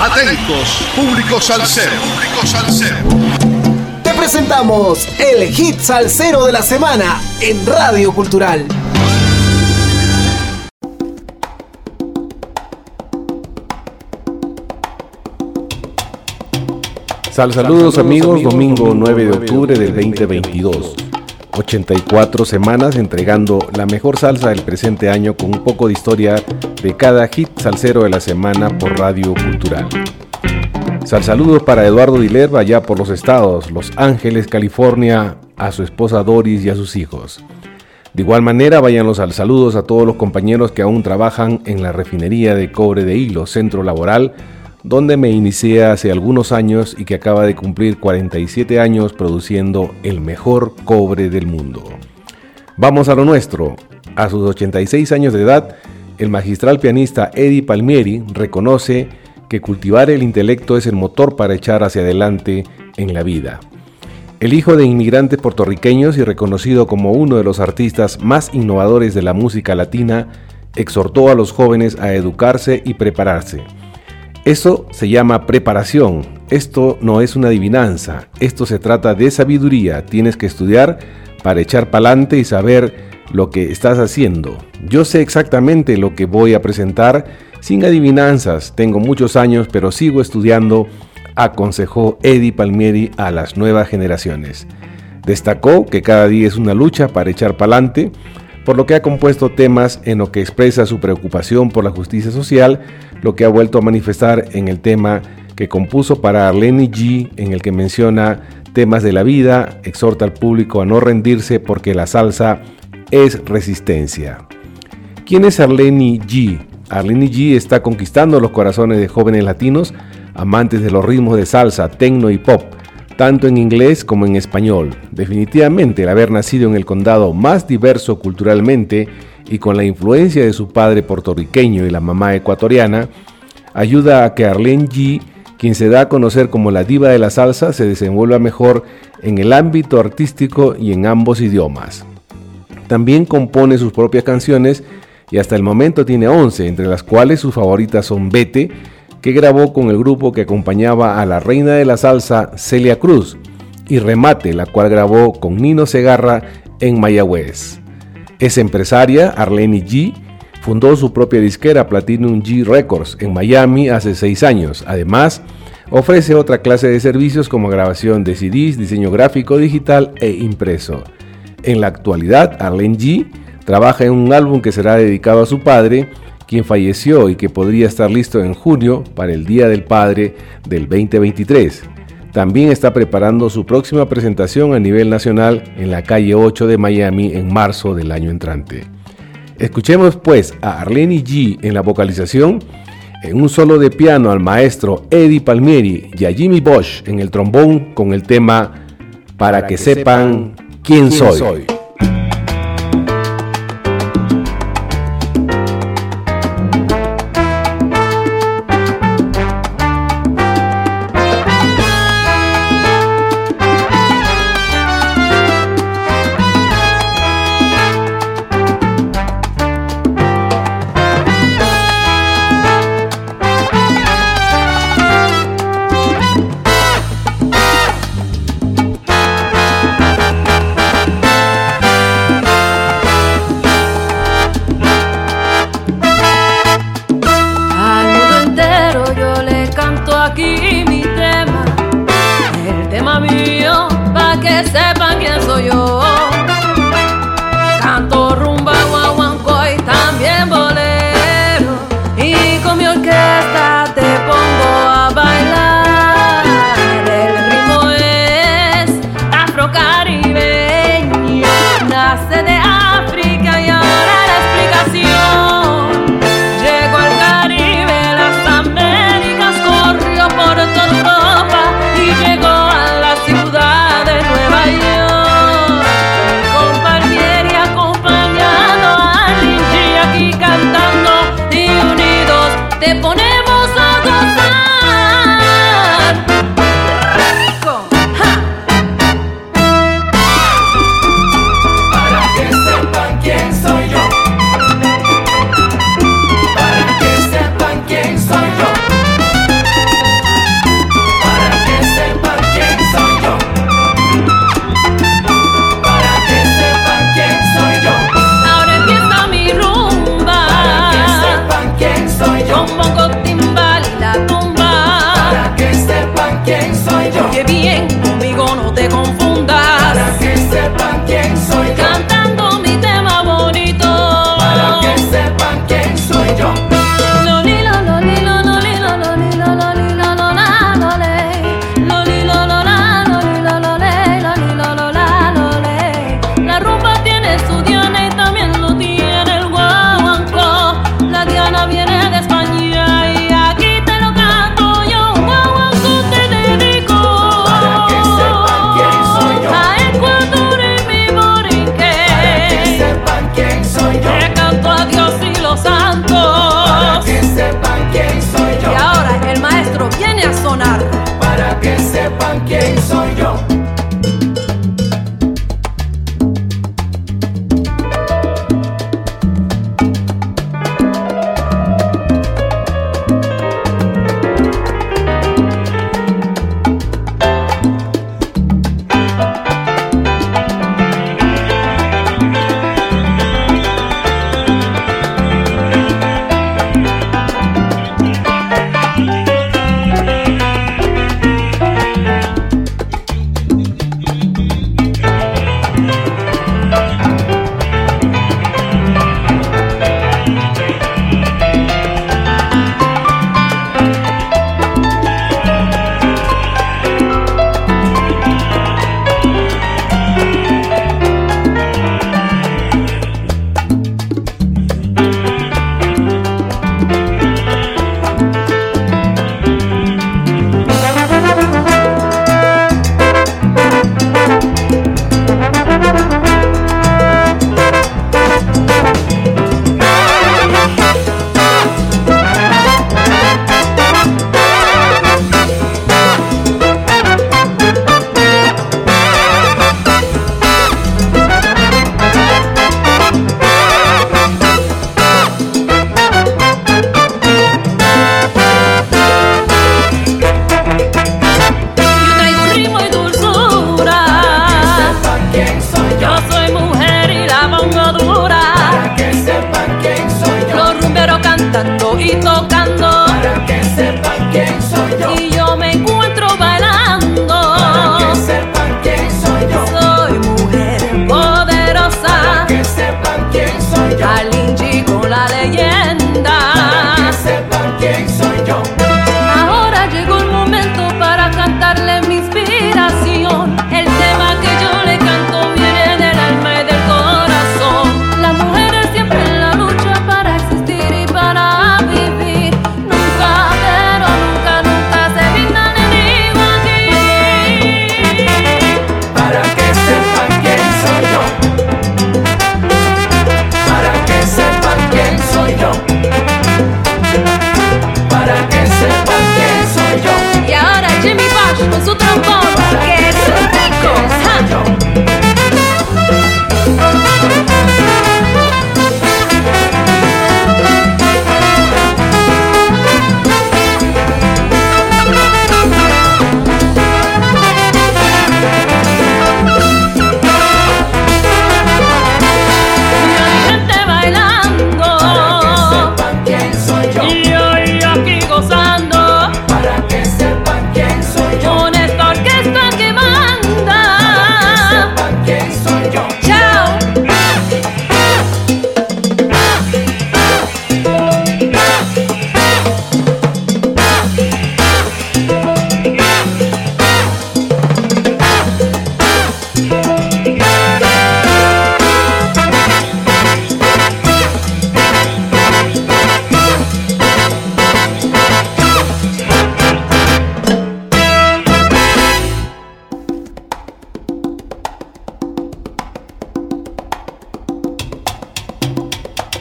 Atentos, público salsero. Público salsero. Te presentamos el hit salsero de la semana en Radio Cultural. Sal saludos amigos, domingo 9 de octubre del 2022. 84 semanas entregando la mejor salsa del presente año con un poco de historia de cada hit salsero de la semana por Radio Cultural. Sal saludos para Eduardo Dilerva allá por los estados, Los Ángeles, California, a su esposa Doris y a sus hijos. De igual manera, vayan los al saludos a todos los compañeros que aún trabajan en la refinería de cobre de hilo, centro laboral, donde me inicié hace algunos años y que acaba de cumplir 47 años produciendo el mejor cobre del mundo. Vamos a lo nuestro. A sus 86 años de edad, el magistral pianista Eddie Palmieri reconoce que cultivar el intelecto es el motor para echar hacia adelante en la vida. El hijo de inmigrantes puertorriqueños y reconocido como uno de los artistas más innovadores de la música latina, exhortó a los jóvenes a educarse y prepararse eso se llama preparación. Esto no es una adivinanza. Esto se trata de sabiduría. Tienes que estudiar para echar pa'lante y saber lo que estás haciendo. Yo sé exactamente lo que voy a presentar sin adivinanzas. Tengo muchos años, pero sigo estudiando, aconsejó Eddie Palmieri a las nuevas generaciones. Destacó que cada día es una lucha para echar pa'lante por lo que ha compuesto temas en lo que expresa su preocupación por la justicia social, lo que ha vuelto a manifestar en el tema que compuso para Arlene G, en el que menciona temas de la vida, exhorta al público a no rendirse porque la salsa es resistencia. ¿Quién es Arlene G? Arlene G está conquistando los corazones de jóvenes latinos, amantes de los ritmos de salsa, tecno y pop, tanto en inglés como en español. Definitivamente el haber nacido en el condado más diverso culturalmente y con la influencia de su padre puertorriqueño y la mamá ecuatoriana, ayuda a que Arlene G., quien se da a conocer como la diva de la salsa, se desenvuelva mejor en el ámbito artístico y en ambos idiomas. También compone sus propias canciones y hasta el momento tiene 11, entre las cuales sus favoritas son Vete, que grabó con el grupo que acompañaba a la reina de la salsa Celia Cruz, y Remate, la cual grabó con Nino Segarra en Mayagüez. Es empresaria, Arlene G. Fundó su propia disquera Platinum G Records en Miami hace seis años. Además, ofrece otra clase de servicios como grabación de CDs, diseño gráfico digital e impreso. En la actualidad, Arlene G trabaja en un álbum que será dedicado a su padre quien falleció y que podría estar listo en junio para el Día del Padre del 2023. También está preparando su próxima presentación a nivel nacional en la calle 8 de Miami en marzo del año entrante. Escuchemos pues a Arlene G en la vocalización, en un solo de piano al maestro Eddie Palmieri y a Jimmy Bosch en el trombón con el tema Para, que, sepan quién, soy. que sepan quién soy yo.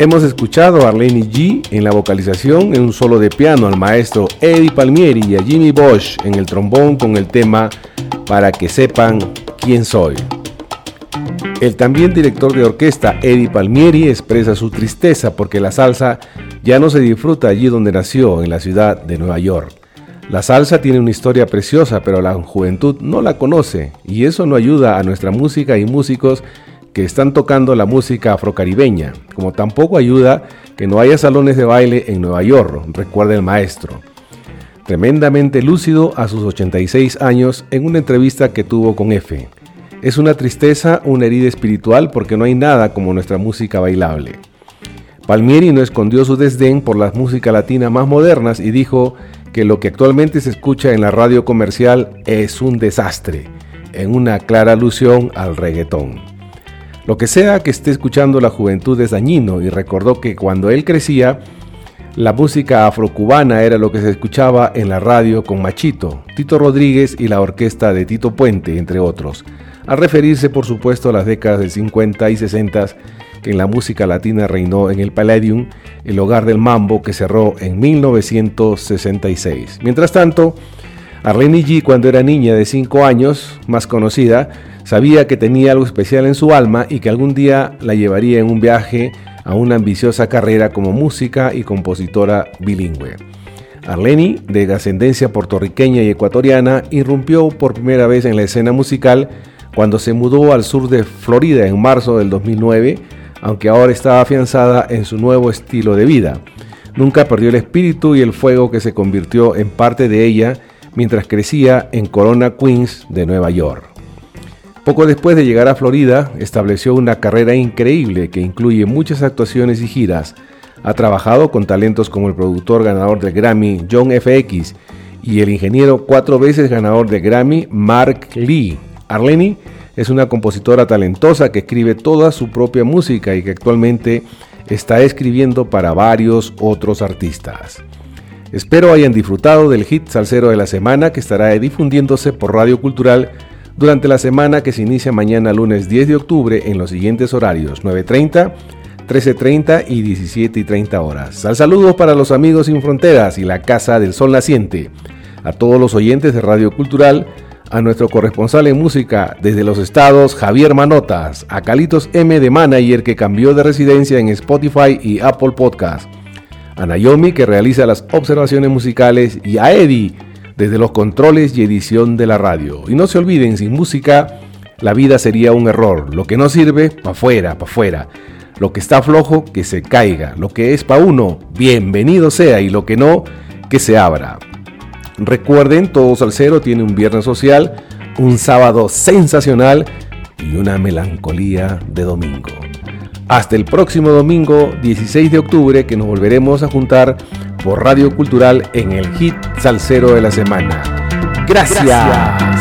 Hemos escuchado a Arlene G en la vocalización en un solo de piano, al maestro Eddie Palmieri y a Jimmy Bosch en el trombón con el tema Para que sepan quién soy. El también director de orquesta Eddie Palmieri expresa su tristeza porque la salsa ya no se disfruta allí donde nació, en la ciudad de Nueva York. La salsa tiene una historia preciosa, pero la juventud no la conoce y eso no ayuda a nuestra música y músicos que están tocando la música afrocaribeña, como tampoco ayuda que no haya salones de baile en Nueva York, recuerda el maestro. Tremendamente lúcido a sus 86 años en una entrevista que tuvo con F. Es una tristeza, una herida espiritual porque no hay nada como nuestra música bailable. Palmieri no escondió su desdén por la música latina más modernas y dijo que lo que actualmente se escucha en la radio comercial es un desastre, en una clara alusión al reggaetón. Lo que sea que esté escuchando la juventud es dañino y recordó que cuando él crecía, la música afrocubana era lo que se escuchaba en la radio con Machito, Tito Rodríguez y la orquesta de Tito Puente, entre otros, al referirse por supuesto a las décadas del 50 y 60 que en la música latina reinó en el Palladium, el hogar del mambo que cerró en 1966. Mientras tanto, Arlene G, cuando era niña de 5 años, más conocida, sabía que tenía algo especial en su alma y que algún día la llevaría en un viaje a una ambiciosa carrera como música y compositora bilingüe. Arlene, de ascendencia puertorriqueña y ecuatoriana, irrumpió por primera vez en la escena musical cuando se mudó al sur de Florida en marzo del 2009 aunque ahora estaba afianzada en su nuevo estilo de vida. Nunca perdió el espíritu y el fuego que se convirtió en parte de ella mientras crecía en Corona Queens de Nueva York. Poco después de llegar a Florida, estableció una carrera increíble que incluye muchas actuaciones y giras. Ha trabajado con talentos como el productor ganador del Grammy John FX y el ingeniero cuatro veces ganador del Grammy Mark Lee. Arlene es una compositora talentosa que escribe toda su propia música y que actualmente está escribiendo para varios otros artistas. Espero hayan disfrutado del hit salsero de la semana que estará difundiéndose por Radio Cultural durante la semana que se inicia mañana lunes 10 de octubre en los siguientes horarios 9.30, 13.30 y 17.30 horas. Sal saludos para los amigos sin fronteras y la Casa del Sol Naciente. A todos los oyentes de Radio Cultural, a nuestro corresponsal en música desde los estados, Javier Manotas, a Calitos M de Manager que cambió de residencia en Spotify y Apple Podcast, a Naomi que realiza las observaciones musicales y a Eddie desde los controles y edición de la radio. Y no se olviden, sin música la vida sería un error. Lo que no sirve, pa' fuera, pa' fuera. Lo que está flojo, que se caiga. Lo que es pa' uno, bienvenido sea. Y lo que no, que se abra. Recuerden, todo salsero tiene un viernes social, un sábado sensacional y una melancolía de domingo. Hasta el próximo domingo 16 de octubre que nos volveremos a juntar por Radio Cultural en el hit salsero de la semana. Gracias.